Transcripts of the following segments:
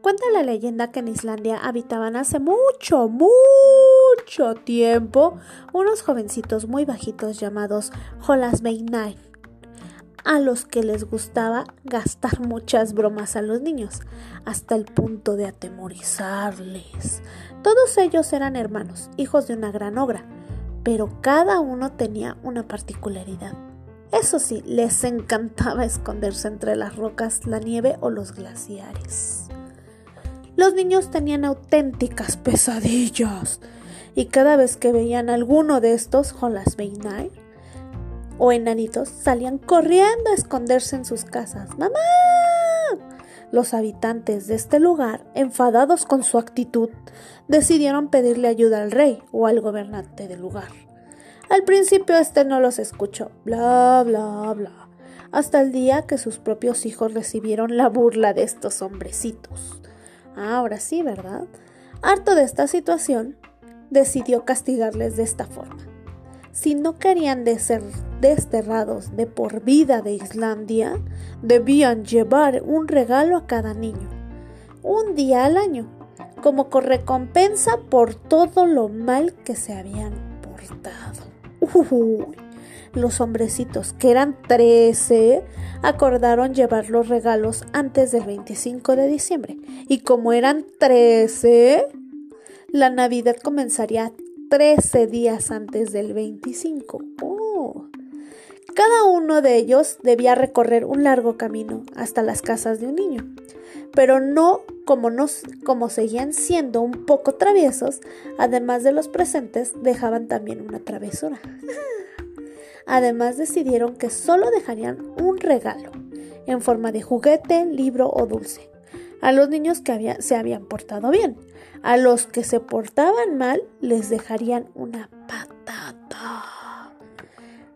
Cuenta la leyenda que en Islandia habitaban hace mucho, mucho tiempo unos jovencitos muy bajitos llamados Holasbeinai, a los que les gustaba gastar muchas bromas a los niños, hasta el punto de atemorizarles. Todos ellos eran hermanos, hijos de una gran ogra, pero cada uno tenía una particularidad. Eso sí, les encantaba esconderse entre las rocas, la nieve o los glaciares. Los niños tenían auténticas pesadillas y cada vez que veían alguno de estos Holasbeinai o enanitos salían corriendo a esconderse en sus casas. ¡Mamá! Los habitantes de este lugar, enfadados con su actitud, decidieron pedirle ayuda al rey o al gobernante del lugar. Al principio este no los escuchó, bla, bla, bla, hasta el día que sus propios hijos recibieron la burla de estos hombrecitos. Ahora sí, ¿verdad? Harto de esta situación, decidió castigarles de esta forma. Si no querían de ser desterrados de por vida de Islandia, debían llevar un regalo a cada niño, un día al año, como recompensa por todo lo mal que se habían portado. Los hombrecitos, que eran trece, acordaron llevar los regalos antes del 25 de diciembre. Y como eran trece, la Navidad comenzaría 13 días antes del 25. Oh. Cada uno de ellos debía recorrer un largo camino hasta las casas de un niño, pero no como, como seguían siendo un poco traviesos, además de los presentes, dejaban también una travesura. Además decidieron que solo dejarían un regalo en forma de juguete, libro o dulce a los niños que se habían portado bien. A los que se portaban mal les dejarían una patata.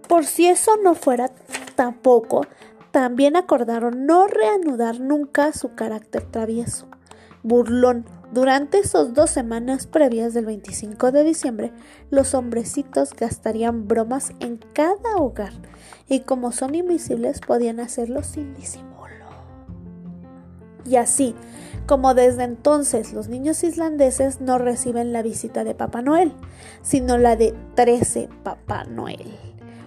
Por si eso no fuera tampoco, también acordaron no reanudar nunca su carácter travieso, burlón durante esas dos semanas previas del 25 de diciembre, los hombrecitos gastarían bromas en cada hogar y como son invisibles podían hacerlo sin disimulo. Y así, como desde entonces los niños islandeses no reciben la visita de Papá Noel, sino la de 13 Papá Noel,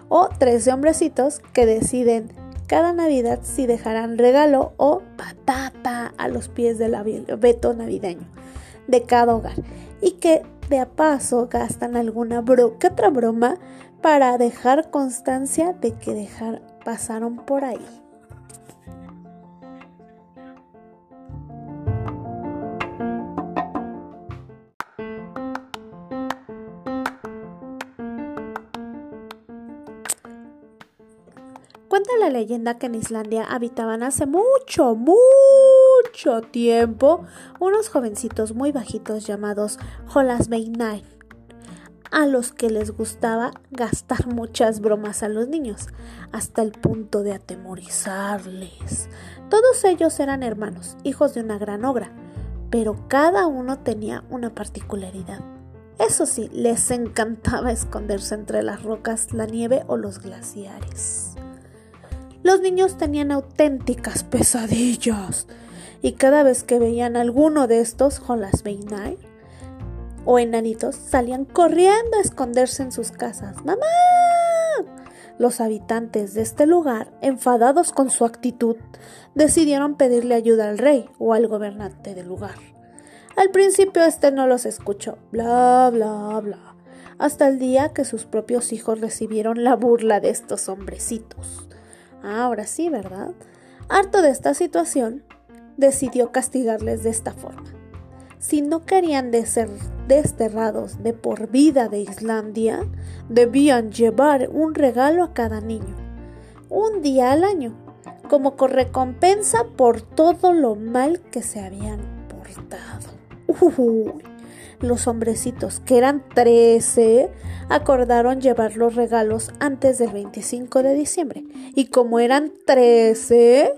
o 13 hombrecitos que deciden cada Navidad si dejarán regalo o patata a los pies del abeto navideño de cada hogar y que de a paso gastan alguna bro otra broma para dejar constancia de que pasaron por ahí. Cuenta la leyenda que en Islandia habitaban hace mucho, mucho tiempo unos jovencitos muy bajitos llamados Holasbeinai, a los que les gustaba gastar muchas bromas a los niños, hasta el punto de atemorizarles. Todos ellos eran hermanos, hijos de una gran ogra, pero cada uno tenía una particularidad. Eso sí, les encantaba esconderse entre las rocas, la nieve o los glaciares. Los niños tenían auténticas pesadillas y cada vez que veían alguno de estos Holasbeinai o enanitos salían corriendo a esconderse en sus casas. ¡Mamá! Los habitantes de este lugar, enfadados con su actitud, decidieron pedirle ayuda al rey o al gobernante del lugar. Al principio este no los escuchó, bla, bla, bla, hasta el día que sus propios hijos recibieron la burla de estos hombrecitos. Ahora sí, ¿verdad? Harto de esta situación, decidió castigarles de esta forma. Si no querían de ser desterrados de por vida de Islandia, debían llevar un regalo a cada niño, un día al año, como recompensa por todo lo mal que se habían portado. Los hombrecitos, que eran trece, acordaron llevar los regalos antes del 25 de diciembre. Y como eran trece,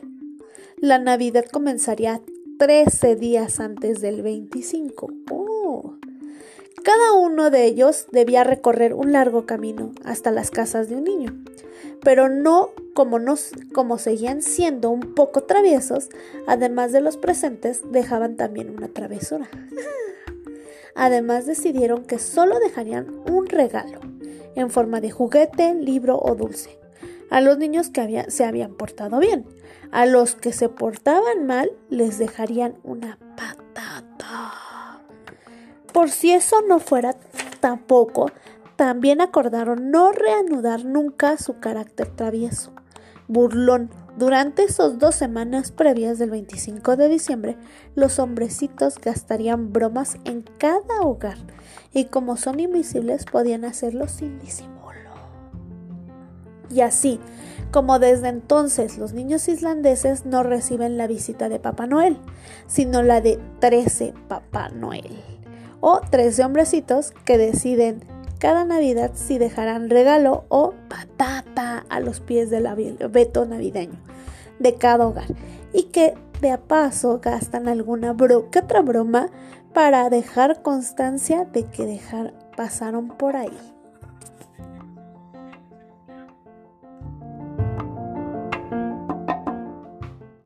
la Navidad comenzaría 13 días antes del 25. Oh. Cada uno de ellos debía recorrer un largo camino hasta las casas de un niño, pero no como, nos, como seguían siendo un poco traviesos, además de los presentes, dejaban también una travesura. Además decidieron que solo dejarían un regalo en forma de juguete, libro o dulce a los niños que se habían portado bien. A los que se portaban mal les dejarían una patata. Por si eso no fuera tampoco, también acordaron no reanudar nunca su carácter travieso, burlón. Durante esas dos semanas previas del 25 de diciembre, los hombrecitos gastarían bromas en cada hogar y como son invisibles podían hacerlo sin disimulo. Y así, como desde entonces los niños islandeses no reciben la visita de Papá Noel, sino la de 13 Papá Noel, o 13 hombrecitos que deciden cada Navidad si dejarán regalo o patata a los pies del abeto navideño de cada hogar y que de a paso gastan alguna bro otra broma para dejar constancia de que dejar pasaron por ahí.